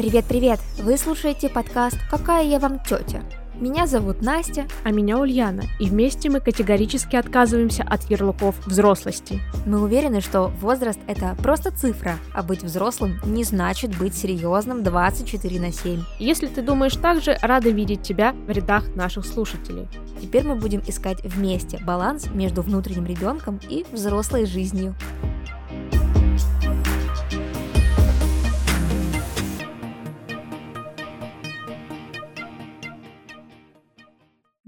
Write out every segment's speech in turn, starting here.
Привет-привет! Вы слушаете подкаст «Какая я вам тетя?» Меня зовут Настя. А меня Ульяна. И вместе мы категорически отказываемся от ярлыков взрослости. Мы уверены, что возраст – это просто цифра, а быть взрослым не значит быть серьезным 24 на 7. Если ты думаешь так же, рада видеть тебя в рядах наших слушателей. Теперь мы будем искать вместе баланс между внутренним ребенком и взрослой жизнью.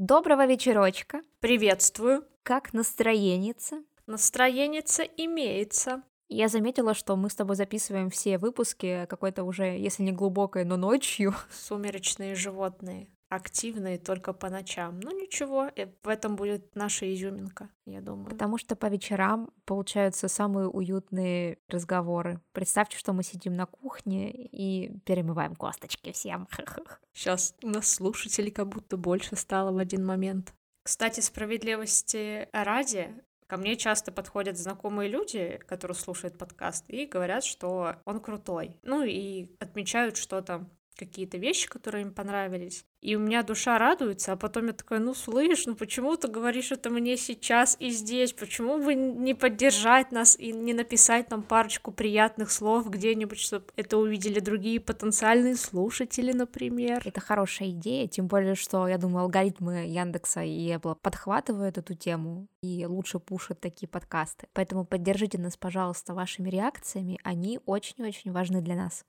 Доброго вечерочка. Приветствую. Как настроеница? Настроеница имеется. Я заметила, что мы с тобой записываем все выпуски какой-то уже, если не глубокой, но ночью. Сумеречные животные активные только по ночам. Ну ничего, э, в этом будет наша изюминка, я думаю. Потому что по вечерам получаются самые уютные разговоры. Представьте, что мы сидим на кухне и перемываем косточки всем. Сейчас у нас слушателей как будто больше стало в один момент. Кстати, справедливости ради, Ко мне часто подходят знакомые люди, которые слушают подкаст, и говорят, что он крутой. Ну и отмечают что-то какие-то вещи, которые им понравились. И у меня душа радуется, а потом я такая, ну слышь, ну почему ты говоришь это мне сейчас и здесь? Почему бы не поддержать нас и не написать нам парочку приятных слов где-нибудь, чтобы это увидели другие потенциальные слушатели, например? Это хорошая идея, тем более, что, я думаю, алгоритмы Яндекса и Apple подхватывают эту тему и лучше пушат такие подкасты. Поэтому поддержите нас, пожалуйста, вашими реакциями, они очень-очень важны для нас.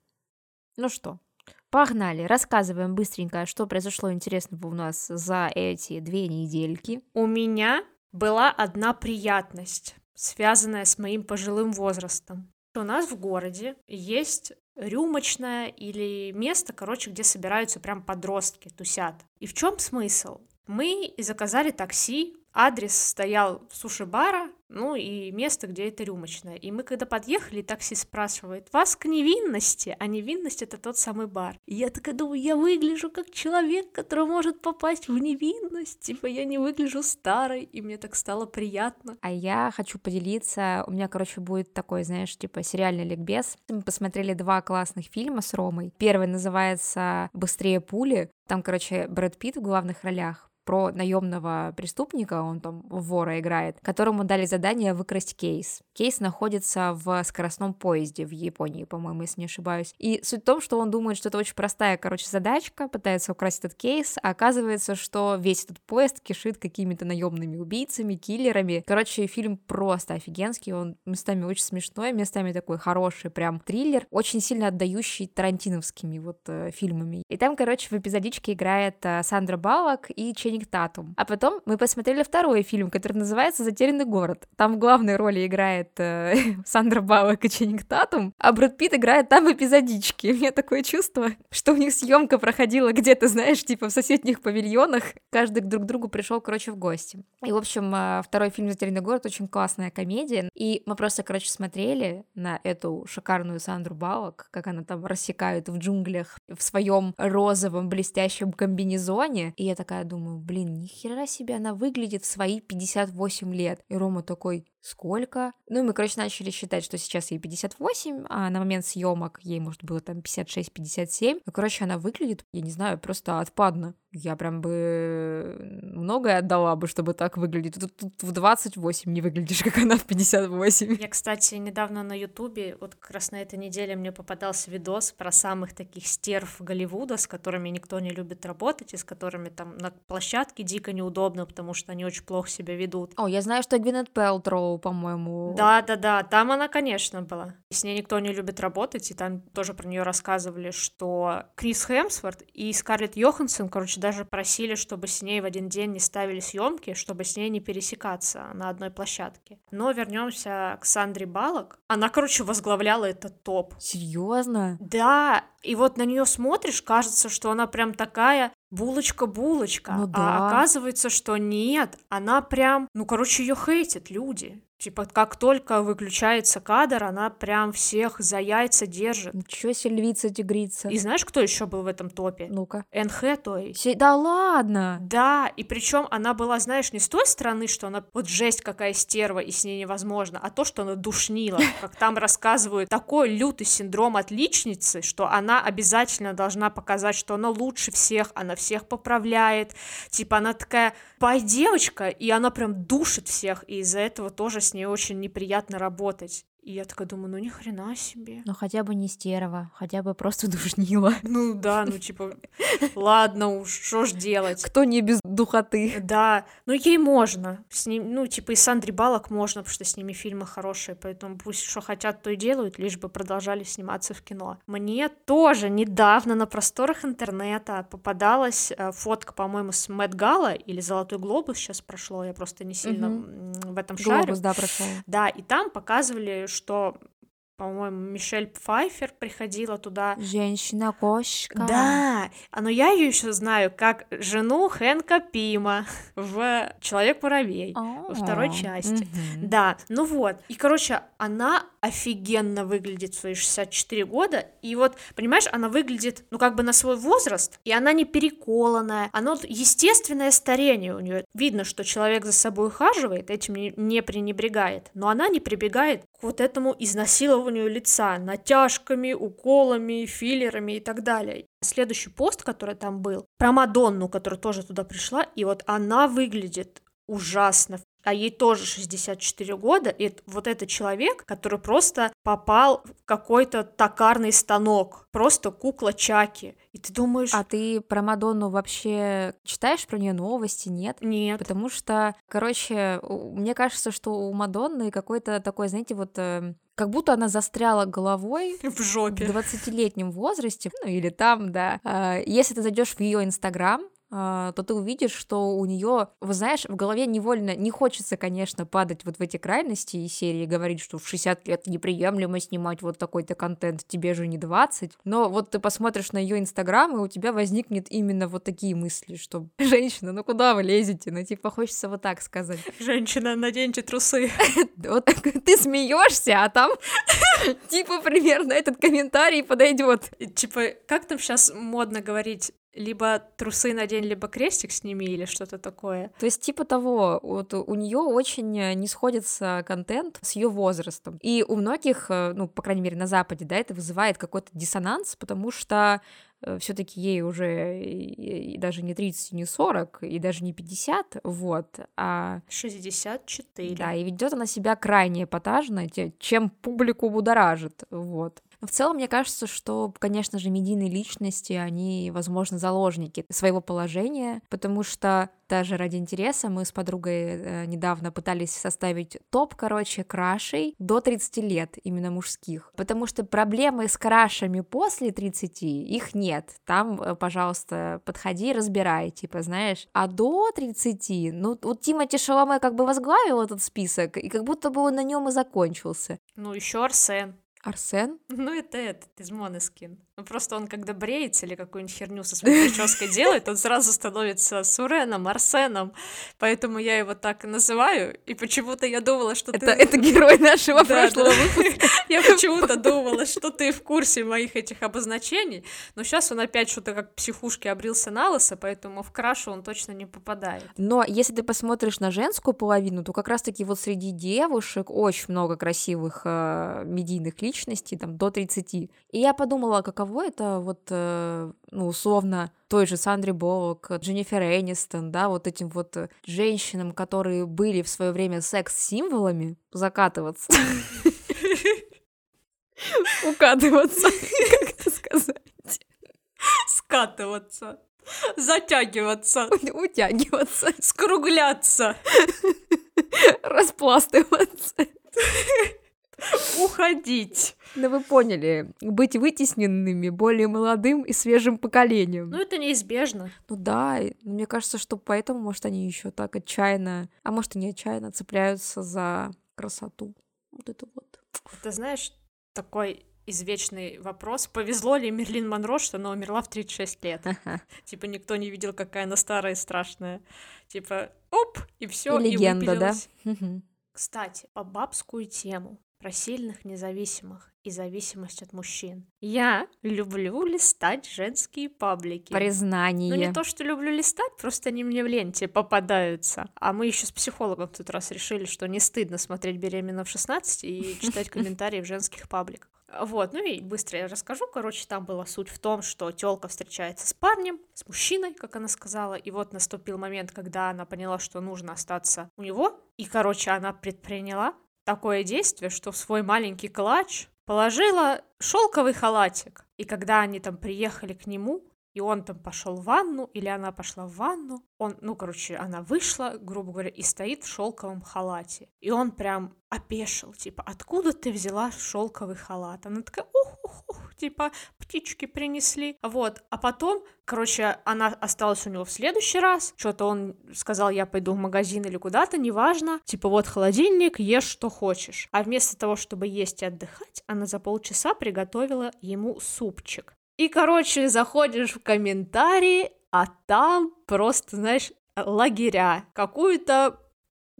Ну что, Погнали, рассказываем быстренько, что произошло интересного у нас за эти две недельки. У меня была одна приятность, связанная с моим пожилым возрастом. У нас в городе есть рюмочное или место, короче, где собираются прям подростки, тусят. И в чем смысл? Мы заказали такси, адрес стоял суши-бара, ну и место, где это рюмочное. И мы когда подъехали, такси спрашивает, вас к невинности, а невинность это тот самый бар. И я такая думаю, я выгляжу как человек, который может попасть в невинность, типа я не выгляжу старой, и мне так стало приятно. А я хочу поделиться, у меня, короче, будет такой, знаешь, типа сериальный ликбез. Мы посмотрели два классных фильма с Ромой. Первый называется «Быстрее пули», там, короче, Брэд Питт в главных ролях про наемного преступника, он там вора играет, которому дали задание выкрасть кейс. Кейс находится в скоростном поезде в Японии, по-моему, если не ошибаюсь. И суть в том, что он думает, что это очень простая, короче, задачка, пытается украсть этот кейс, а оказывается, что весь этот поезд кишит какими-то наемными убийцами, киллерами. Короче, фильм просто офигенский, он местами очень смешной, местами такой хороший прям триллер, очень сильно отдающий тарантиновскими вот э, фильмами. И там, короче, в эпизодичке играет э, Сандра Баллок и Ченни Ченнинг Татум. А потом мы посмотрели второй фильм, который называется «Затерянный город». Там в главной роли играет э, Сандра Баллок и Ченнинг Татум, а Брэд Питт играет там эпизодички. У меня такое чувство, что у них съемка проходила где-то, знаешь, типа в соседних павильонах. Каждый друг к другу пришел, короче, в гости. И, в общем, э, второй фильм «Затерянный город» очень классная комедия. И мы просто, короче, смотрели на эту шикарную Сандру Баллок, как она там рассекает в джунглях в своем розовом блестящем комбинезоне. И я такая думаю, блин, ни хера себе она выглядит в свои 58 лет. И Рома такой, сколько? Ну, и мы, короче, начали считать, что сейчас ей 58, а на момент съемок ей, может, было там 56-57. Ну, короче, она выглядит, я не знаю, просто отпадно. Я прям бы многое отдала бы, чтобы так выглядеть. Тут, тут в 28 не выглядишь, как она в 58. Я, кстати, недавно на Ютубе, вот как раз на этой неделе мне попадался видос про самых таких стерв Голливуда, с которыми никто не любит работать, и с которыми там на площадке дико неудобно, потому что они очень плохо себя ведут. О, я знаю, что Гвинет Пелтроу, по-моему. Да-да-да, там она, конечно, была. С ней никто не любит работать, и там тоже про нее рассказывали, что Крис Хемсворт и Скарлетт Йоханссон, короче, даже просили, чтобы с ней в один день не ставили съемки, чтобы с ней не пересекаться на одной площадке. Но вернемся к Сандре Балок. Она, короче, возглавляла этот топ. Серьезно? Да, и вот на нее смотришь, кажется, что она прям такая булочка-булочка. Ну, а да. оказывается, что нет, она прям, ну, короче, ее хейтят люди. Типа, как только выключается кадр, она прям всех за яйца держит. Ничего себе львица, тигрица. И знаешь, кто еще был в этом топе? Ну-ка. НХ, то есть. Се- Да ладно! Да, и причем она была, знаешь, не с той стороны, что она вот жесть какая стерва, и с ней невозможно, а то, что она душнила. Как там рассказывают, такой лютый синдром отличницы, что она обязательно должна показать, что она лучше всех, она всех поправляет. Типа она такая пай девочка, и она прям душит всех, и из-за этого тоже с ней очень неприятно работать. И я такая думаю, ну ни хрена себе. Ну хотя бы не стерва, хотя бы просто душнила. Ну да, ну типа, ладно уж, что ж делать. Кто не без духоты? Да, ну ей можно. С ним, ну, типа и Сандри Балок можно, потому что с ними фильмы хорошие, поэтому пусть что хотят, то и делают, лишь бы продолжали сниматься в кино. Мне тоже недавно на просторах интернета попадалась э, фотка, по-моему, с Мэтт Гала или Золотой глобус сейчас прошло, я просто не сильно м, в этом шарю. Глобус, да, прошел. Да, и там показывали, что, по-моему, Мишель Пфайфер приходила туда Женщина-кошка. да, а но я ее еще знаю как жену Хэнка Пима в Человек-муравей во второй А, части. мгм. Да, ну вот. И, короче, она офигенно выглядит в свои 64 года. И вот, понимаешь, она выглядит, ну, как бы на свой возраст, и она не переколанная. Оно естественное старение у нее. Видно, что человек за собой ухаживает, этим не пренебрегает. Но она не прибегает вот этому изнасилованию лица натяжками, уколами, филлерами и так далее. Следующий пост, который там был, про Мадонну, которая тоже туда пришла, и вот она выглядит ужасно. А ей тоже 64 года, и вот это человек, который просто попал в какой-то токарный станок, просто кукла Чаки. И ты думаешь, А ты про Мадонну вообще читаешь про нее новости, нет? нет, Потому что, короче, мне кажется, что у Мадонны какой-то такой, знаете, вот э, как будто она застряла головой в в жопе. 20-летнем возрасте, ну или там, да. А, Если ты зайдешь в ее инстаграм, то ты увидишь, что у нее, вы знаешь, в голове невольно не хочется, конечно, падать вот в эти крайности и серии говорить, что в 60 лет неприемлемо снимать вот такой-то контент, тебе же не 20. Но вот ты посмотришь на ее инстаграм, и у тебя возникнет именно вот такие мысли, что женщина, ну куда вы лезете? Ну типа хочется вот так сказать. Женщина, наденьте трусы. Вот ты смеешься, а там типа примерно этот комментарий подойдет. Типа, как там сейчас модно говорить? Либо трусы надень, либо крестик сними, или что-то такое. То есть типа того, вот у нее очень э, не сходится контент с ее возрастом. И у многих, э, ну, по крайней мере, на Западе, да, это вызывает какой-то диссонанс, потому что все-таки ей уже и- даже не 30, не 40, и даже не 50, вот, а 64. да, и ведет она себя крайне эпатажно, чем публику будоражит, вот. Но в целом, мне кажется, что, конечно же, медийные личности, они, возможно, заложники своего положения, потому что даже ради интереса мы с подругой э, недавно пытались составить топ, короче, крашей до 30 лет, именно мужских. Потому что проблемы с крашами после 30, их нет. Там, э, пожалуйста, подходи, разбирай, типа, знаешь. А до 30, ну, вот Тимати Шаломе как бы возглавил этот список, и как будто бы он на нем и закончился. Ну, еще Арсен. Арсен? Ну, это этот из Монескин. Ну, просто он, когда бреется или какую-нибудь херню со своей прической делает, он сразу становится Суреном, Арсеном. Поэтому я его так и называю. И почему-то я думала, что Это, ты... это герой нашего Да, прошлого да. выпуска. Я почему-то думала, что ты в курсе моих этих обозначений, но сейчас он опять что-то как психушки обрился на лысо, поэтому в крашу он точно не попадает. Но если ты посмотришь на женскую половину, то как раз-таки вот среди девушек очень много красивых э, медийных личностей, там, до 30. И я подумала, каково это вот, э, ну, условно, той же Сандре Боллок, Дженнифер Энистон, да, вот этим вот э, женщинам, которые были в свое время секс-символами, закатываться. Укатываться, как это сказать? Скатываться, затягиваться, Утягиваться, скругляться, распластываться. уходить. Ну вы поняли, быть вытесненными более молодым и свежим поколением. Ну, это неизбежно. Ну да, мне кажется, что поэтому, может, они еще так отчаянно, а может, и не отчаянно цепляются за красоту. Вот это вот. Ты знаешь, такой извечный вопрос. Повезло ли Мерлин Монро, что она умерла в 36 лет? Типа никто не видел, какая она старая и страшная. Типа, оп, и все, И легенда, да? выпилилась. Кстати, по бабскую тему про сильных независимых и зависимость от мужчин. Я люблю листать женские паблики. Признание. Ну, не то, что люблю листать, просто они мне в ленте попадаются. А мы еще с психологом в тот раз решили, что не стыдно смотреть беременна в 16 и читать комментарии в женских пабликах. Вот, ну и быстро я расскажу. Короче, там была суть в том, что телка встречается с парнем, с мужчиной, как она сказала, и вот наступил момент, когда она поняла, что нужно остаться у него, и, короче, она предприняла такое действие, что в свой маленький клатч положила шелковый халатик. И когда они там приехали к нему, и он там пошел в ванну, или она пошла в ванну, он, ну, короче, она вышла, грубо говоря, и стоит в шелковом халате. И он прям опешил, типа, откуда ты взяла шелковый халат? Она такая, ух, ух, ух, типа, птички принесли. Вот, а потом, короче, она осталась у него в следующий раз, что-то он сказал, я пойду в магазин или куда-то, неважно, типа, вот холодильник, ешь что хочешь. А вместо того, чтобы есть и отдыхать, она за полчаса приготовила ему супчик. И, короче, заходишь в комментарии, а там просто, знаешь, лагеря. Какую-то,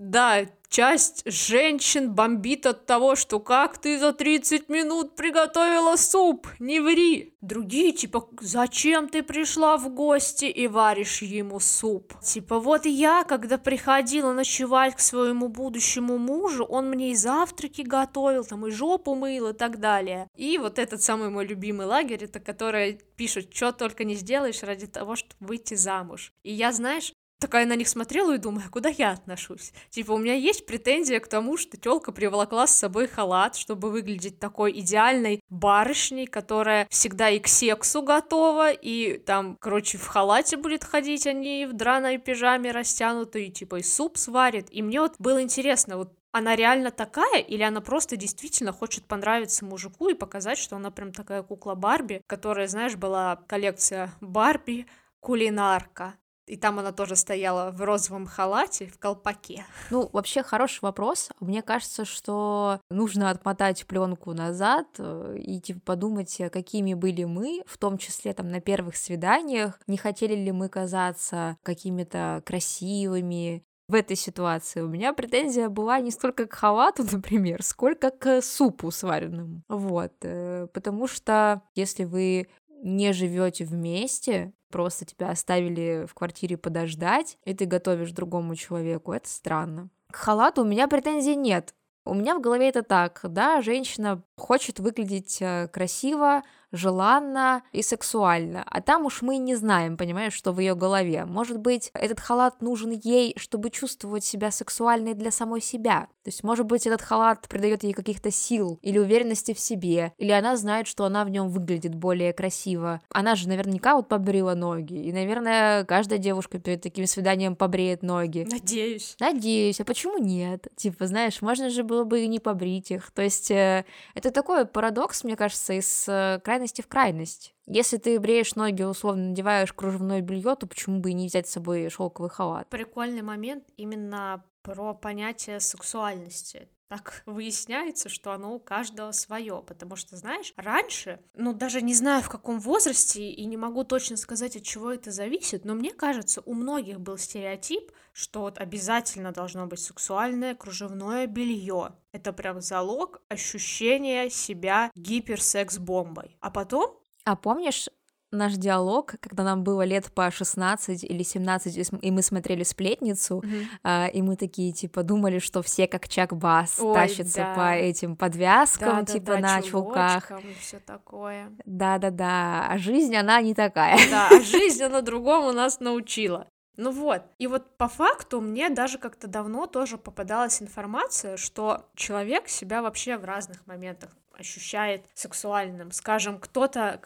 да, часть женщин бомбит от того, что как ты за 30 минут приготовила суп, не ври. Другие типа, зачем ты пришла в гости и варишь ему суп? Типа, вот я, когда приходила ночевать к своему будущему мужу, он мне и завтраки готовил, там и жопу мыл и так далее. И вот этот самый мой любимый лагерь, это которая пишет, что только не сделаешь ради того, чтобы выйти замуж. И я, знаешь, такая на них смотрела и думаю, а куда я отношусь? Типа, у меня есть претензия к тому, что тёлка приволокла с собой халат, чтобы выглядеть такой идеальной барышней, которая всегда и к сексу готова, и там, короче, в халате будет ходить, а не в драной пижаме растянутой, типа и суп сварит. И мне вот было интересно, вот она реально такая, или она просто действительно хочет понравиться мужику и показать, что она прям такая кукла Барби, которая, знаешь, была коллекция Барби, кулинарка, и там она тоже стояла в розовом халате, в колпаке. Ну, вообще хороший вопрос. Мне кажется, что нужно отмотать пленку назад э, и типа подумать, э, какими были мы, в том числе там на первых свиданиях, не хотели ли мы казаться какими-то красивыми, в этой ситуации у меня претензия была не столько к халату, например, сколько к супу сваренному. Вот. Э, потому что если вы не живете вместе, просто тебя оставили в квартире подождать, и ты готовишь другому человеку, это странно. К халату у меня претензий нет. У меня в голове это так, да, женщина хочет выглядеть э, красиво, желанно и сексуально. А там уж мы не знаем, понимаешь, что в ее голове. Может быть, этот халат нужен ей, чтобы чувствовать себя сексуальной для самой себя. То есть, может быть, этот халат придает ей каких-то сил или уверенности в себе, или она знает, что она в нем выглядит более красиво. Она же наверняка вот побрила ноги, и, наверное, каждая девушка перед таким свиданием побреет ноги. Надеюсь. Надеюсь, а почему нет? Типа, знаешь, можно же было бы и не побрить их. То есть, э, это такой парадокс, мне кажется, из э, крайности в крайность. Если ты бреешь ноги, условно надеваешь кружевное белье, то почему бы и не взять с собой шелковый халат? Прикольный момент именно про понятие сексуальности так выясняется, что оно у каждого свое, потому что, знаешь, раньше, ну, даже не знаю в каком возрасте и не могу точно сказать, от чего это зависит, но мне кажется, у многих был стереотип, что вот обязательно должно быть сексуальное кружевное белье. Это прям залог ощущения себя гиперсекс-бомбой. А потом а помнишь, наш диалог, когда нам было лет по 16 или 17, и мы смотрели «Сплетницу», mm-hmm. а, и мы такие, типа, думали, что все как Чак Бас Ой, тащатся да. по этим подвязкам, да, типа, да, на чулках. все такое. Да-да-да, а жизнь, она не такая. Да, а жизнь, она другому нас научила. Ну вот, и вот по факту мне даже как-то давно тоже попадалась информация, что человек себя вообще в разных моментах ощущает сексуальным. Скажем, кто-то,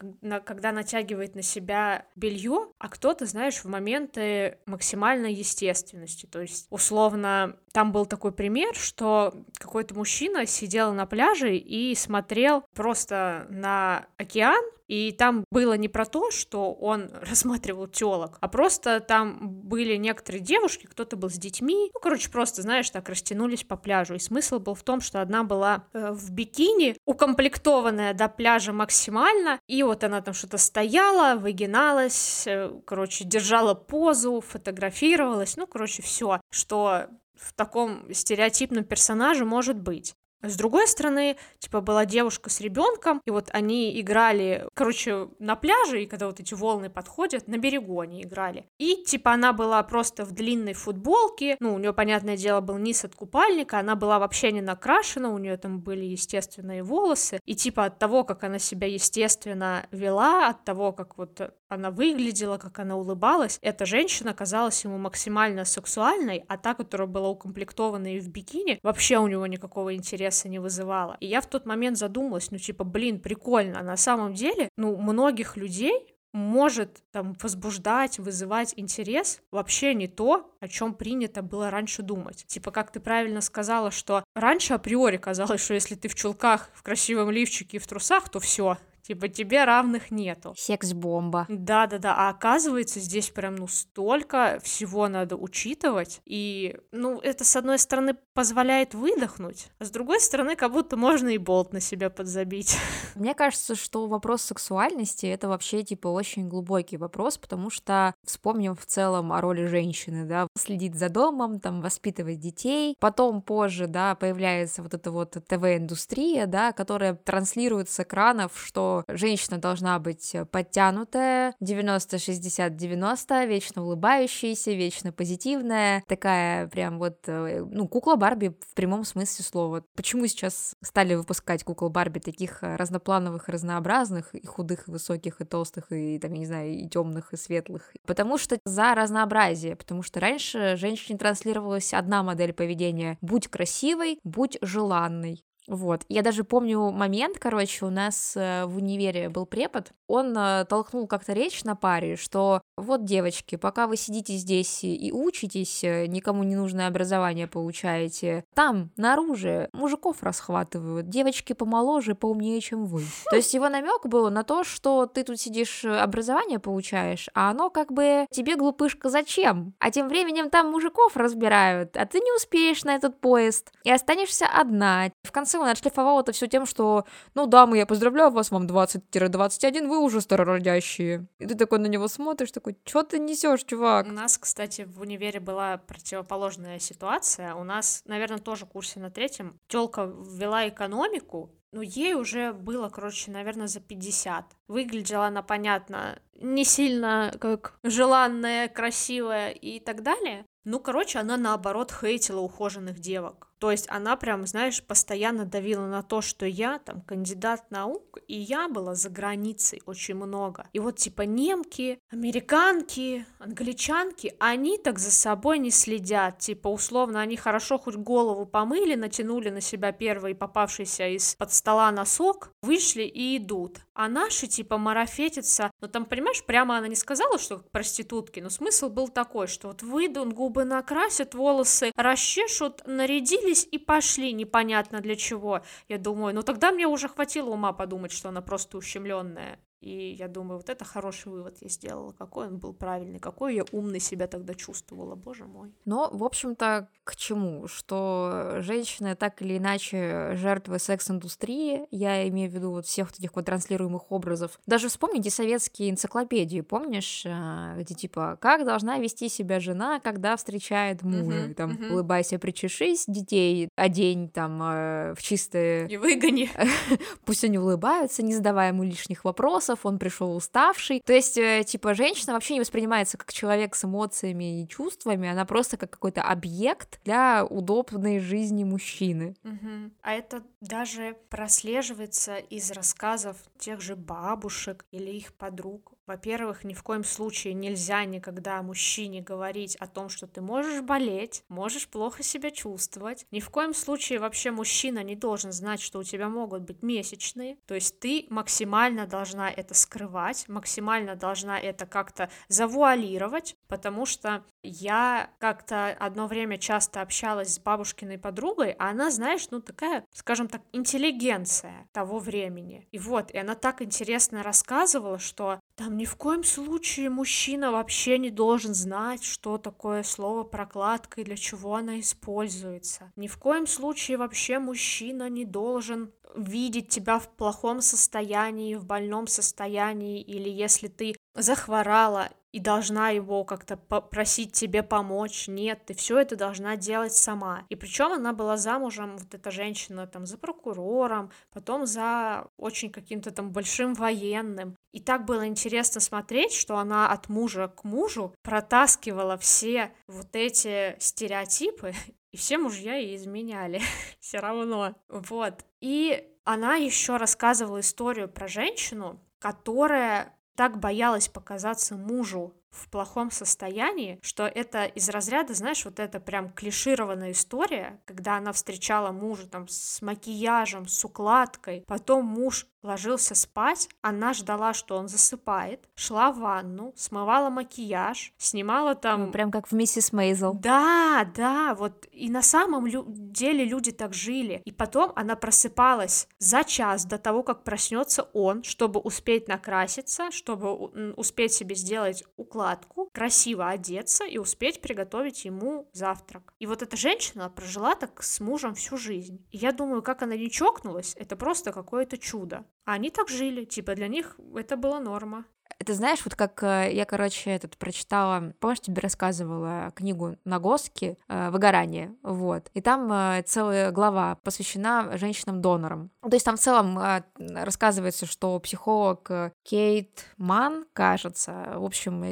когда натягивает на себя белье, а кто-то, знаешь, в моменты максимальной естественности. То есть, условно, там был такой пример, что какой-то мужчина сидел на пляже и смотрел просто на океан, и там было не про то, что он рассматривал телок, а просто там были некоторые девушки, кто-то был с детьми, ну, короче, просто, знаешь, так растянулись по пляжу. И смысл был в том, что одна была э, в бикини, укомплектованная до пляжа максимально, и вот она там что-то стояла, выгиналась, э, короче, держала позу, фотографировалась, ну, короче, все, что в таком стереотипном персонаже может быть. С другой стороны, типа, была девушка с ребенком, и вот они играли, короче, на пляже, и когда вот эти волны подходят, на берегу они играли. И, типа, она была просто в длинной футболке, ну, у нее, понятное дело, был низ от купальника, она была вообще не накрашена, у нее там были естественные волосы, и, типа, от того, как она себя естественно вела, от того, как вот она выглядела, как она улыбалась, эта женщина казалась ему максимально сексуальной, а та, которая была укомплектована и в бикини, вообще у него никакого интереса не вызывала. И я в тот момент задумалась, ну типа, блин, прикольно, а на самом деле, ну, многих людей может там возбуждать, вызывать интерес вообще не то, о чем принято было раньше думать. Типа, как ты правильно сказала, что раньше априори казалось, что если ты в чулках, в красивом лифчике и в трусах, то все, Типа тебе равных нету. Секс-бомба. Да-да-да, а оказывается здесь прям ну столько всего надо учитывать, и ну это с одной стороны позволяет выдохнуть, а с другой стороны как будто можно и болт на себя подзабить. Мне кажется, что вопрос сексуальности это вообще типа очень глубокий вопрос, потому что вспомним в целом о роли женщины, да, следить за домом, там воспитывать детей, потом позже, да, появляется вот эта вот ТВ-индустрия, да, которая транслирует с экранов, что женщина должна быть подтянутая, 90-60-90, вечно улыбающаяся, вечно позитивная, такая прям вот, э, ну, кукла Барби в прямом смысле слова. Почему сейчас стали выпускать кукол Барби таких разноплановых, разнообразных, и худых, и высоких, и толстых, и, там, я не знаю, и темных, и светлых? Потому что за разнообразие, потому что раньше женщине транслировалась одна модель поведения. Будь красивой, будь желанной. Вот. Я даже помню момент, короче, у нас э, в универе был препод, он э, толкнул как-то речь на паре, что вот, девочки, пока вы сидите здесь и учитесь, э, никому не нужное образование получаете, там, наружу, мужиков расхватывают, девочки помоложе, поумнее, чем вы. То есть его намек был на то, что ты тут сидишь, образование получаешь, а оно как бы тебе, глупышка, зачем? А тем временем там мужиков разбирают, а ты не успеешь на этот поезд, и останешься одна. В конце конце он отшлифовал это все тем, что, ну, дамы, я поздравляю вас, вам 20-21, вы уже старородящие. И ты такой на него смотришь, такой, что ты несешь, чувак? У нас, кстати, в универе была противоположная ситуация. У нас, наверное, тоже в курсе на третьем. Телка ввела экономику, ну, ей уже было, короче, наверное, за 50. Выглядела она, понятно, не сильно как желанная, красивая и так далее. Ну, короче, она наоборот хейтила ухоженных девок. То есть она прям, знаешь, постоянно давила на то, что я там кандидат наук, и я была за границей очень много. И вот типа немки, американки, англичанки, они так за собой не следят. Типа условно они хорошо хоть голову помыли, натянули на себя первый попавшийся из-под стола носок, вышли и идут. А наши типа марафетятся, ну там, понимаешь, прямо она не сказала, что как проститутки, но смысл был такой, что вот выйдут, губы накрасят, волосы расчешут, нарядили согласились и пошли непонятно для чего. Я думаю, ну тогда мне уже хватило ума подумать, что она просто ущемленная. И я думаю, вот это хороший вывод я сделала. Какой он был правильный, какой я умный себя тогда чувствовала, боже мой. Но, в общем-то, к чему? Что женщины так или иначе жертвы секс-индустрии, я имею в виду вот всех вот этих вот транслируемых образов. Даже вспомните советские энциклопедии, помнишь, а, где типа, как должна вести себя жена, когда встречает мужа, uh-huh, там, uh-huh. улыбайся, причешись, детей одень там э, в чистые... И выгони. Пусть они улыбаются, не задавая ему лишних вопросов, вопросов, он пришел уставший. То есть, э, типа, женщина вообще не воспринимается как человек с эмоциями и чувствами, она просто как какой-то объект для удобной жизни мужчины. Угу. А это даже прослеживается из рассказов тех же бабушек или их подруг. Во-первых, ни в коем случае нельзя никогда мужчине говорить о том, что ты можешь болеть, можешь плохо себя чувствовать. Ни в коем случае вообще мужчина не должен знать, что у тебя могут быть месячные. То есть ты максимально должна это скрывать, максимально должна это как-то завуалировать, потому что я как-то одно время часто общалась с бабушкиной подругой, а она, знаешь, ну такая, скажем так, интеллигенция того времени. И вот, и она так интересно рассказывала, что там ни в коем случае мужчина вообще не должен знать, что такое слово прокладка и для чего она используется. Ни в коем случае вообще мужчина не должен видеть тебя в плохом состоянии, в больном состоянии, или если ты захворала и должна его как-то попросить тебе помочь. Нет, ты все это должна делать сама. И причем она была замужем, вот эта женщина, там, за прокурором, потом за очень каким-то там большим военным. И так было интересно смотреть, что она от мужа к мужу протаскивала все вот эти стереотипы, и все мужья ей изменяли все равно. Вот. И она еще рассказывала историю про женщину, которая так боялась показаться мужу в плохом состоянии, что это из разряда, знаешь, вот это прям клишированная история, когда она встречала мужа там с макияжем, с укладкой, потом муж ложился спать, она ждала, что он засыпает, шла в ванну, смывала макияж, снимала там... Ну, прям как в «Миссис Мейзел». Да, да, вот и на самом лю- деле люди так жили. И потом она просыпалась за час до того, как проснется он, чтобы успеть накраситься, чтобы успеть себе сделать укладку, красиво одеться и успеть приготовить ему завтрак. И вот эта женщина прожила так с мужем всю жизнь. И я думаю, как она не чокнулась, это просто какое-то чудо. А они так жили, типа для них это была норма. Это знаешь, вот как э, я, короче, этот прочитала, помнишь, тебе рассказывала книгу Нагоски э, «Выгорание», вот, и там э, целая глава посвящена женщинам-донорам. То есть там в целом рассказывается, что психолог Кейт Ман, кажется, в общем,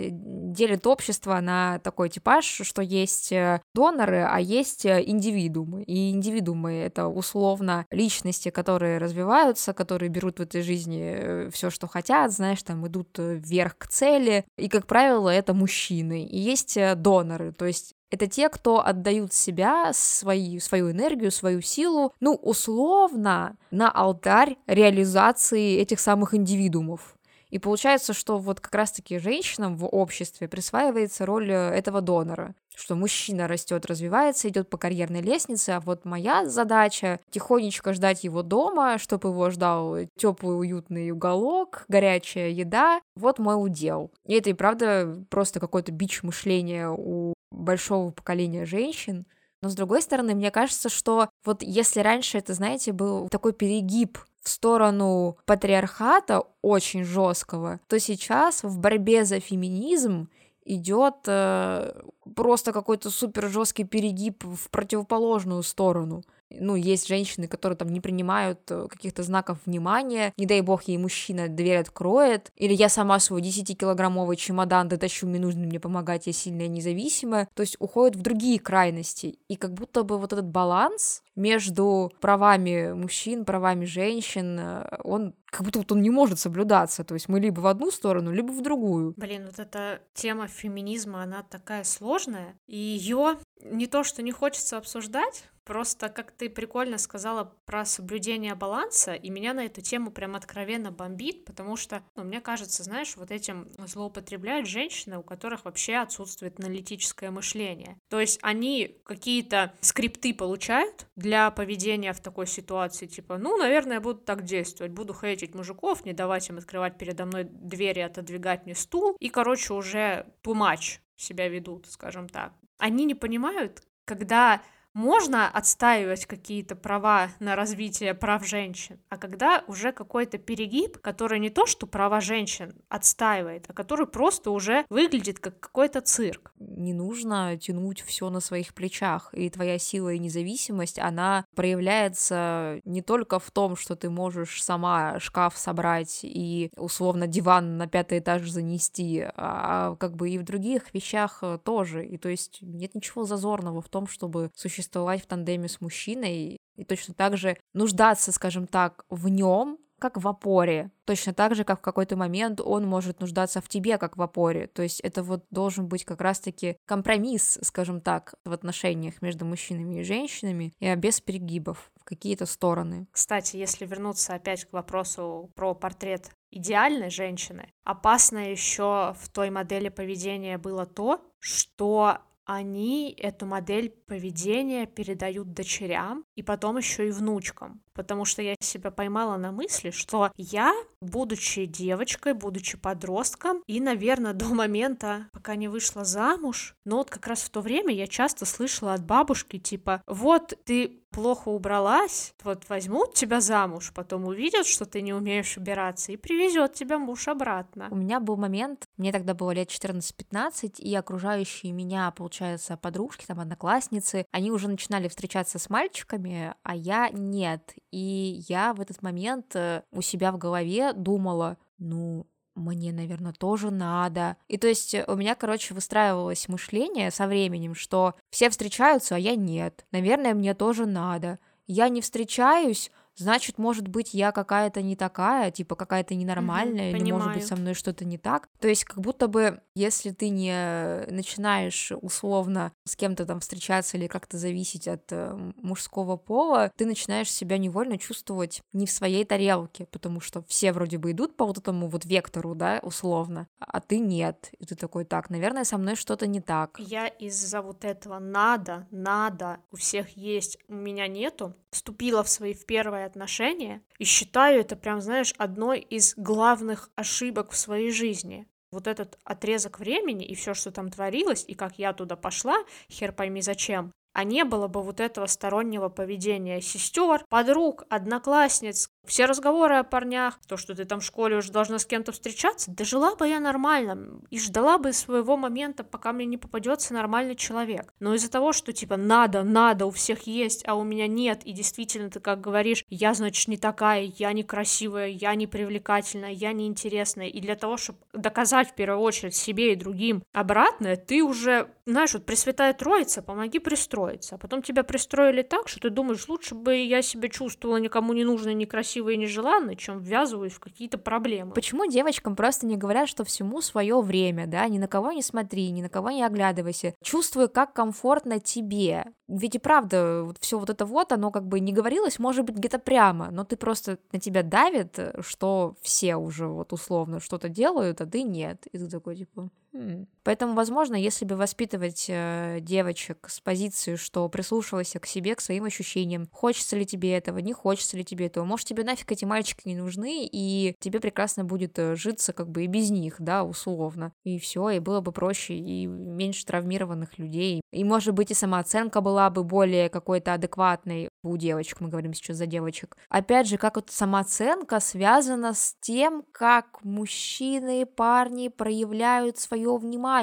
делит общество на такой типаж, что есть доноры, а есть индивидуумы. И индивидуумы — это условно личности, которые развиваются, которые берут в этой жизни все, что хотят, знаешь, там идут вверх к цели, и, как правило, это мужчины. И есть э, доноры, то есть это те, кто отдают себя, свои, свою энергию, свою силу, ну, условно, на алтарь реализации этих самых индивидуумов. И получается, что вот как раз-таки женщинам в обществе присваивается роль э, этого донора что мужчина растет, развивается, идет по карьерной лестнице, а вот моя задача тихонечко ждать его дома, чтобы его ждал теплый уютный уголок, горячая еда. Вот мой удел. И это и правда просто какой-то бич мышления у большого поколения женщин. Но с другой стороны, мне кажется, что вот если раньше это, знаете, был такой перегиб в сторону патриархата очень жесткого, то сейчас в борьбе за феминизм идет э, просто какой-то супер жесткий перегиб в противоположную сторону ну, есть женщины, которые там не принимают э, каких-то знаков внимания, не дай бог ей мужчина дверь откроет, или я сама свой 10-килограммовый чемодан дотащу, мне нужно мне помогать, я сильная независимая, то есть уходят в другие крайности, и как будто бы вот этот баланс между правами мужчин, правами женщин, э, он как будто вот он не может соблюдаться, то есть мы либо в одну сторону, либо в другую. Блин, вот эта тема феминизма, она такая сложная, и ее не то, что не хочется обсуждать, Просто, как ты прикольно сказала про соблюдение баланса, и меня на эту тему прям откровенно бомбит, потому что, ну, мне кажется, знаешь, вот этим злоупотребляют женщины, у которых вообще отсутствует аналитическое мышление. То есть они какие-то скрипты получают для поведения в такой ситуации, типа, ну, наверное, буду так действовать, буду хейтить мужиков, не давать им открывать передо мной двери, отодвигать мне стул, и, короче, уже тумач себя ведут, скажем так. Они не понимают, когда можно отстаивать какие-то права на развитие прав женщин, а когда уже какой-то перегиб, который не то, что права женщин отстаивает, а который просто уже выглядит как какой-то цирк. Не нужно тянуть все на своих плечах, и твоя сила и независимость, она проявляется не только в том, что ты можешь сама шкаф собрать и условно диван на пятый этаж занести, а как бы и в других вещах тоже. И то есть нет ничего зазорного в том, чтобы существовать существовать в тандеме с мужчиной и точно так же нуждаться, скажем так, в нем, как в опоре. Точно так же, как в какой-то момент он может нуждаться в тебе, как в опоре. То есть это вот должен быть как раз-таки компромисс, скажем так, в отношениях между мужчинами и женщинами, и без перегибов в какие-то стороны. Кстати, если вернуться опять к вопросу про портрет идеальной женщины, опасно еще в той модели поведения было то, что они эту модель поведения передают дочерям и потом еще и внучкам. Потому что я себя поймала на мысли, что я, будучи девочкой, будучи подростком, и, наверное, до момента, пока не вышла замуж, но вот как раз в то время я часто слышала от бабушки, типа, вот ты плохо убралась, вот возьмут тебя замуж, потом увидят, что ты не умеешь убираться, и привезет тебя муж обратно. У меня был момент, мне тогда было лет 14-15, и окружающие меня, получается, подружки, там, одноклассницы, они уже начинали встречаться с мальчиками, а я нет. И я в этот момент э, у себя в голове думала, ну, мне, наверное, тоже надо. И то есть у меня, короче, выстраивалось мышление со временем, что все встречаются, а я нет. Наверное, мне тоже надо. Я не встречаюсь, значит, может быть, я какая-то не такая, типа какая-то ненормальная, Мгм, или может быть со мной что-то не так. То есть как будто бы, если ты не начинаешь условно с кем-то там встречаться или как-то зависеть от э, мужского пола, ты начинаешь себя невольно чувствовать не в своей тарелке, потому что все вроде бы идут по вот этому вот вектору, да, условно, а ты нет. И ты такой, так, наверное, со мной что-то не так. Я из-за вот этого надо, надо, у всех есть, у меня нету, вступила в свои в первые отношения и считаю это прям, знаешь, одной из главных ошибок в своей жизни. Вот этот отрезок времени и все, что там творилось, и как я туда пошла, хер пойми зачем, а не было бы вот этого стороннего поведения сестер, подруг, одноклассниц, все разговоры о парнях, то, что ты там в школе уже должна с кем-то встречаться, да жила бы я нормально и ждала бы своего момента, пока мне не попадется нормальный человек. Но из-за того, что типа надо, надо, у всех есть, а у меня нет, и действительно ты как говоришь, я, значит, не такая, я некрасивая, я не привлекательная, я неинтересная, и для того, чтобы доказать в первую очередь себе и другим обратное, ты уже, знаешь, вот Пресвятая Троица, помоги пристроиться, а потом тебя пристроили так, что ты думаешь, лучше бы я себя чувствовала никому не нужной, некрасивой и нежеланной, чем ввязываюсь в какие-то проблемы. Почему девочкам просто не говорят, что всему свое время, да, ни на кого не смотри, ни на кого не оглядывайся, чувствуй, как комфортно тебе. Ведь и правда, вот все вот это вот, оно как бы не говорилось, может быть, где-то прямо, но ты просто на тебя давит, что все уже вот условно что-то делают, а ты нет. И ты такой, типа, «Хм». Поэтому, возможно, если бы воспитывать э, девочек с позиции, что прислушивайся к себе, к своим ощущениям, хочется ли тебе этого, не хочется ли тебе этого, может, тебе нафиг эти мальчики не нужны, и тебе прекрасно будет э, житься как бы и без них, да, условно. И все, и было бы проще, и меньше травмированных людей. И, может быть, и самооценка была бы более какой-то адекватной у девочек, мы говорим сейчас за девочек. Опять же, как вот самооценка связана с тем, как мужчины, парни проявляют свое внимание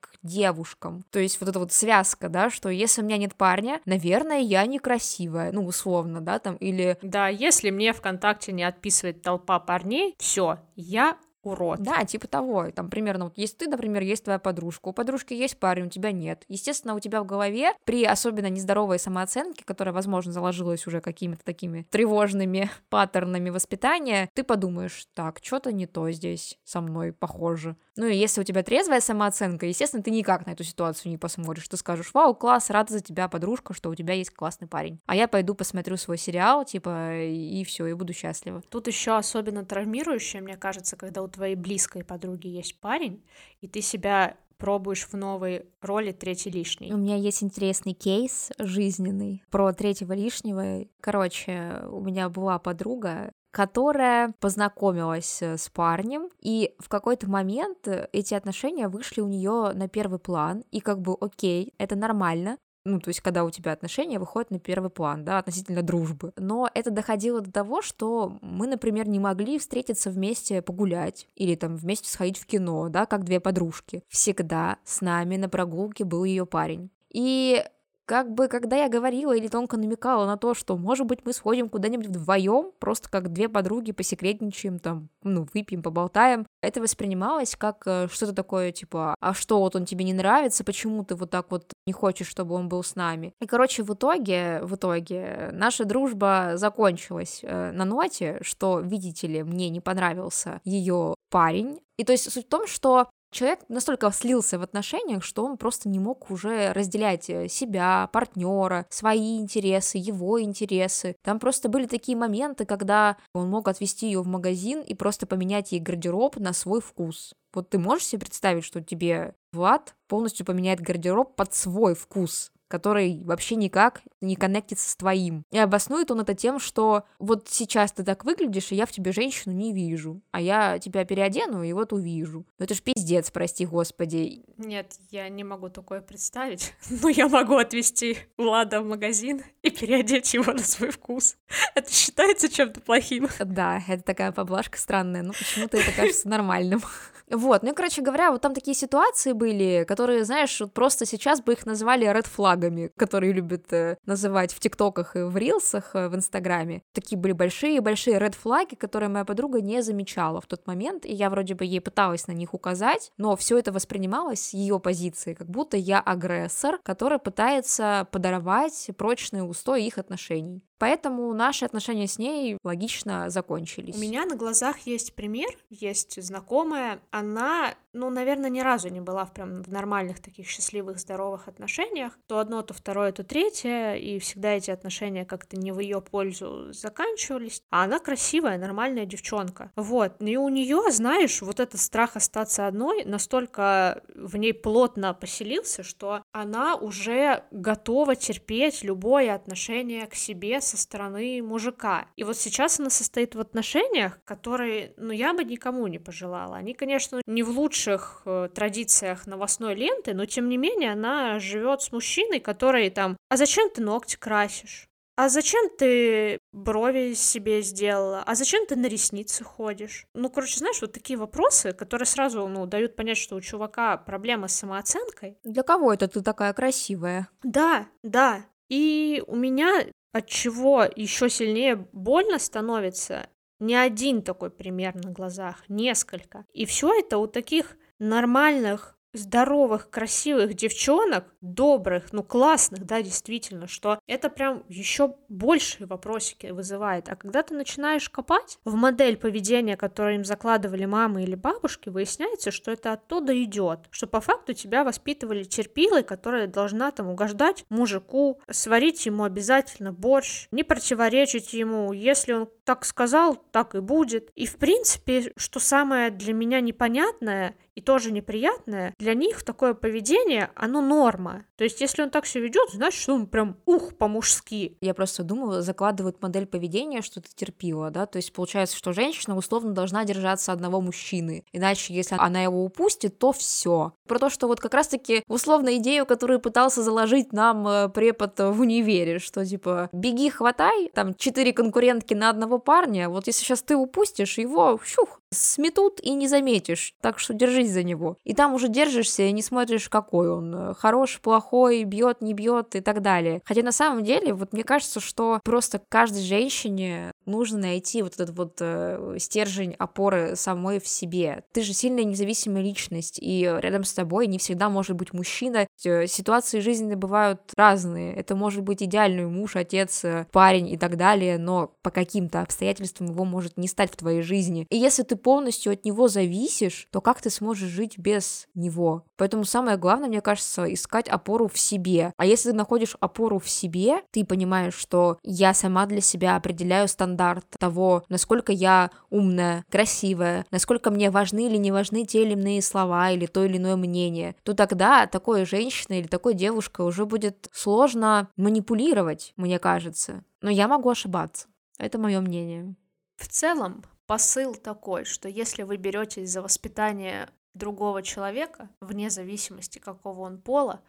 к девушкам. То есть вот эта вот связка, да, что если у меня нет парня, наверное, я некрасивая, ну, условно, да, там, или Да, если мне ВКонтакте не отписывает толпа парней, все, я урод. Да, типа того. Там примерно вот есть ты, например, есть твоя подружка. У подружки есть парень, у тебя нет. Естественно, у тебя в голове при особенно нездоровой самооценке, которая, возможно, заложилась уже какими-то такими тревожными паттернами воспитания, ты подумаешь, так, что-то не то здесь со мной похоже. Ну и если у тебя трезвая самооценка, естественно, ты никак на эту ситуацию не посмотришь. Ты скажешь, вау, класс, рада за тебя, подружка, что у тебя есть классный парень. А я пойду посмотрю свой сериал, типа, и все, и буду счастлива. Тут еще особенно травмирующее, мне кажется, когда у твоей близкой подруги есть парень, и ты себя пробуешь в новой роли третий лишний. У меня есть интересный кейс жизненный про третьего лишнего. Короче, у меня была подруга, которая познакомилась э, с парнем, и в какой-то момент э, эти отношения вышли у нее на первый план, и как бы окей, это нормально, ну, то есть, когда у тебя отношения выходят на первый план, да, относительно дружбы. Но это доходило до того, что мы, например, не могли встретиться вместе погулять или там вместе сходить в кино, да, как две подружки. Всегда с нами на прогулке был ее парень. И как бы, когда я говорила или тонко намекала на то, что, может быть, мы сходим куда-нибудь вдвоем, просто как две подруги посекретничаем, там, ну, выпьем, поболтаем, это воспринималось как э, что-то такое, типа, а что, вот он тебе не нравится, почему ты вот так вот не хочешь, чтобы он был с нами? И, короче, в итоге, в итоге, наша дружба закончилась э, на ноте, что, видите ли, мне не понравился ее парень. И то есть суть в том, что Человек настолько слился в отношениях, что он просто не мог уже разделять э, себя, партнера, свои интересы, его интересы. Там просто были такие моменты, когда он мог отвезти ее в магазин и просто поменять ей гардероб на свой вкус. Вот ты можешь себе представить, что тебе Влад полностью поменяет гардероб под свой вкус? Который вообще никак не коннектится с твоим. И обоснует он это тем, что вот сейчас ты так выглядишь, и я в тебе женщину не вижу, а я тебя переодену и вот увижу. Ну это ж пиздец, прости господи. Нет, я не могу такое представить, но я могу отвезти Влада в магазин и переодеть его на свой вкус. Это считается чем-то плохим. Да, это такая поблажка странная, но почему-то это кажется нормальным. Вот, ну и, короче говоря, вот там такие ситуации были, которые, знаешь, вот просто сейчас бы их назвали ред флагами, которые любят э, называть в ТикТоках и в Рилсах э, в Инстаграме. Такие были большие-большие ред флаги, которые моя подруга не замечала в тот момент, и я вроде бы ей пыталась на них указать, но все это воспринималось ее позиции, как будто я агрессор, который пытается подорвать прочные устои их отношений. Поэтому наши отношения с ней логично закончились. У меня на глазах есть пример, есть знакомая, она, ну, наверное, ни разу не была в прям в нормальных таких счастливых, здоровых отношениях. То одно, то второе, то третье, и всегда эти отношения как-то не в ее пользу заканчивались. А она красивая, нормальная девчонка. Вот. И у нее, знаешь, вот этот страх остаться одной настолько в ней плотно поселился, что она уже готова терпеть любое отношение к себе со стороны мужика. И вот сейчас она состоит в отношениях, которые, ну, я бы никому не пожелала. Они, конечно, не в лучших э, традициях новостной ленты, но тем не менее она живет с мужчиной, который там, а зачем ты ногти красишь? А зачем ты брови себе сделала? А зачем ты на ресницы ходишь? Ну, короче, знаешь, вот такие вопросы, которые сразу, ну, дают понять, что у чувака проблема с самооценкой. Для кого это ты такая красивая? Да, да. И у меня от чего еще сильнее больно становится, не один такой пример на глазах, несколько. И все это у таких нормальных здоровых, красивых девчонок, добрых, ну классных, да, действительно, что это прям еще большие вопросики вызывает. А когда ты начинаешь копать в модель поведения, которую им закладывали мамы или бабушки, выясняется, что это оттуда идет, что по факту тебя воспитывали терпилой, которая должна там угождать мужику, сварить ему обязательно борщ, не противоречить ему, если он так сказал, так и будет. И в принципе, что самое для меня непонятное и тоже неприятное, для них такое поведение, оно норма. То есть, если он так себя ведет, значит, он прям ух по-мужски. Я просто думаю, закладывают модель поведения, что ты терпила, да, то есть получается, что женщина условно должна держаться одного мужчины, иначе если она его упустит, то все. Про то, что вот как раз-таки условно идею, которую пытался заложить нам э, препод в универе, что типа беги, хватай, там четыре конкурентки на одного парня, вот если сейчас ты упустишь его, щух, сметут и не заметишь, так что держись за него. И там уже держишься и не смотришь, какой он, э, хорош, плохой, бьет, не бьет и так далее. Хотя на самом деле, вот мне кажется, что просто каждой женщине нужно найти вот этот вот э, стержень опоры самой в себе. Ты же сильная независимая личность, и рядом с тобой не всегда может быть мужчина. Э, ситуации жизненные бывают разные. Это может быть идеальный муж, отец, э, парень и так далее, но по каким-то обстоятельствам его может не стать в твоей жизни. И если ты полностью от него зависишь, то как ты сможешь жить без него? Поэтому самое главное, мне кажется, искать опору в себе. А если ты находишь опору в себе, ты понимаешь, что я сама для себя определяю стандарт того, насколько я умная, красивая, насколько мне важны или не важны те или иные слова или то или иное мнение, то тогда такой женщина или такой девушка уже будет сложно манипулировать, мне кажется. Но я могу ошибаться. Это мое мнение. В целом, посыл такой, что если вы беретесь за воспитание другого человека, вне зависимости, какого он пола,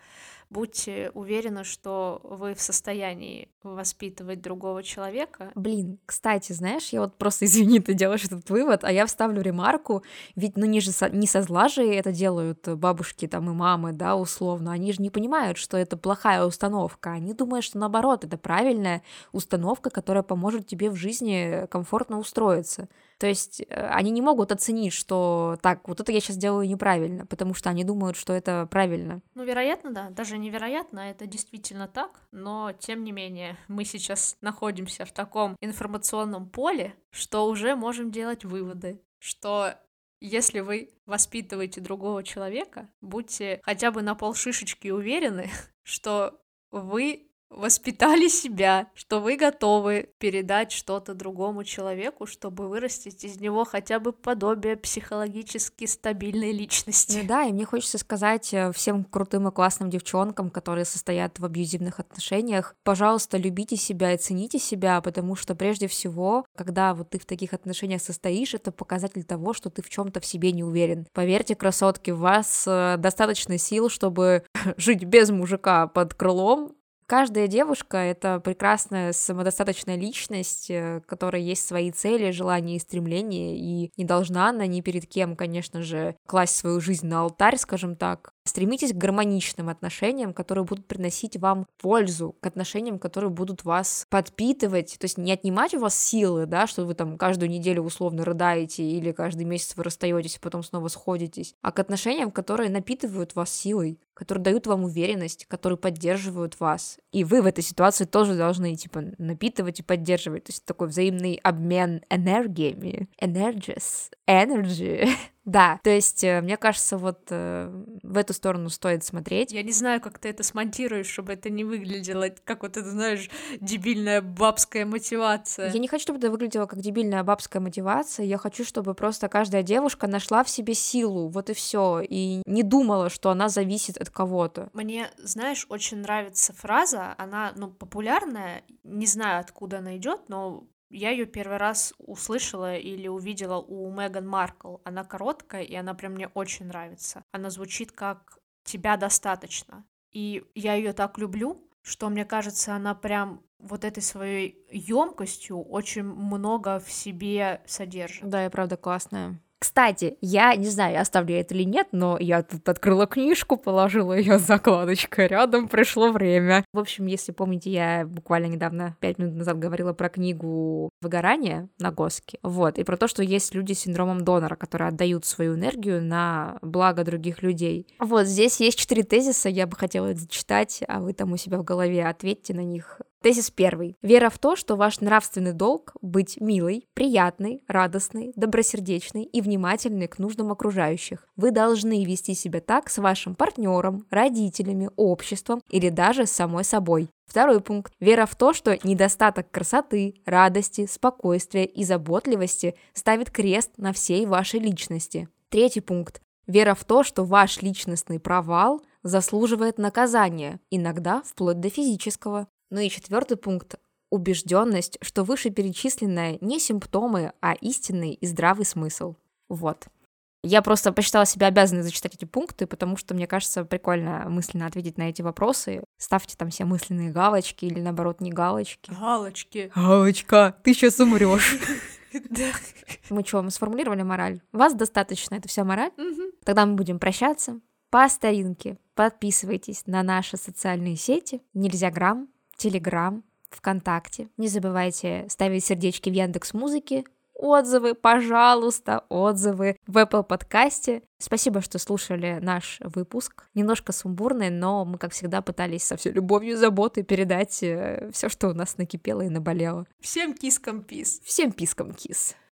будьте уверены, что вы в состоянии воспитывать другого человека. Блин, кстати, знаешь, я вот просто, извини, ты делаешь этот вывод, а я вставлю ремарку, ведь, ну, не, же со, не со зла же это делают бабушки там и мамы, да, условно, они же не понимают, что это плохая установка, они думают, что наоборот, это правильная установка, которая поможет тебе в жизни комфортно устроиться. То есть э, они не могут оценить, что так, вот это я сейчас делаю неправильно, потому что они думают, что это правильно. Ну, вероятно, да. Даже невероятно, это действительно так, но тем не менее мы сейчас находимся в таком информационном поле, что уже можем делать выводы, что если вы воспитываете другого человека, будьте хотя бы на полшишечки уверены, что вы воспитали себя, что вы готовы передать что-то другому человеку, чтобы вырастить из него хотя бы подобие психологически стабильной личности. Ну да, и мне хочется сказать э, всем крутым и классным девчонкам, которые состоят в абьюзивных отношениях, пожалуйста, любите себя и цените себя, потому что прежде всего, когда вот ты в таких отношениях состоишь, это показатель того, что ты в чем-то в себе не уверен. Поверьте, красотки, у вас э, достаточно сил, чтобы жить без мужика под крылом, Каждая девушка — это прекрасная самодостаточная личность, э, которая есть свои цели, желания и стремления, и не должна она ни перед кем, конечно же, класть свою жизнь на алтарь, скажем так. Стремитесь к гармоничным отношениям, которые будут приносить вам пользу, к отношениям, которые будут вас подпитывать, то есть не отнимать у вас силы, да, что вы там каждую неделю условно рыдаете или каждый месяц вы расстаетесь, а потом снова сходитесь, а к отношениям, которые напитывают вас силой, которые дают вам уверенность, которые поддерживают вас. И вы в этой ситуации тоже должны, типа, напитывать и поддерживать. То есть такой взаимный обмен энергиями. Energies. Energy. Да, то есть, э, мне кажется, вот э, в эту сторону стоит смотреть. Я не знаю, как ты это смонтируешь, чтобы это не выглядело как вот это, знаешь, дебильная бабская мотивация. Я не хочу, чтобы это выглядело как дебильная бабская мотивация. Я хочу, чтобы просто каждая девушка нашла в себе силу, вот и все, и не думала, что она зависит от кого-то. Мне, знаешь, очень нравится фраза, она, ну, популярная, не знаю, откуда она идет, но я ее первый раз услышала или увидела у Меган Маркл. Она короткая, и она прям мне очень нравится. Она звучит как «тебя достаточно». И я ее так люблю, что мне кажется, она прям вот этой своей емкостью очень много в себе содержит. Да, и правда классная. Кстати, я не знаю, оставлю это или нет, но я тут открыла книжку, положила ее закладочкой рядом, пришло время. В общем, если помните, я буквально недавно, пять минут назад говорила про книгу «Выгорание» на Госке, вот, и про то, что есть люди с синдромом донора, которые отдают свою энергию на благо других людей. Вот, здесь есть четыре тезиса, я бы хотела зачитать, а вы там у себя в голове ответьте на них Тезис первый. Вера в то, что ваш нравственный долг — быть милой, приятной, радостной, добросердечной и внимательной к нуждам окружающих. Вы должны вести себя так с вашим партнером, родителями, обществом или даже с самой собой. Второй пункт. Вера в то, что недостаток красоты, радости, спокойствия и заботливости ставит крест на всей вашей личности. Третий пункт. Вера в то, что ваш личностный провал заслуживает наказания, иногда вплоть до физического. Ну и четвертый пункт убежденность, что вышеперечисленное не симптомы, а истинный и здравый смысл. Вот. Я просто посчитала себя обязанной зачитать эти пункты, потому что мне кажется прикольно мысленно ответить на эти вопросы. Ставьте там все мысленные галочки или наоборот не галочки. Галочки. Галочка, ты сейчас умрешь. Мы что, мы сформулировали мораль? Вас достаточно, это вся мораль? Тогда мы будем прощаться. По старинке подписывайтесь на наши социальные сети. Нельзя грамм, Телеграм, ВКонтакте. Не забывайте ставить сердечки в Яндекс Музыке, отзывы, пожалуйста, отзывы в Apple подкасте. Спасибо, что слушали наш выпуск. Немножко сумбурный, но мы, как всегда, пытались со всей любовью и заботой передать э, все, что у нас накипело и наболело. Всем кискам пис. Всем пискам кис.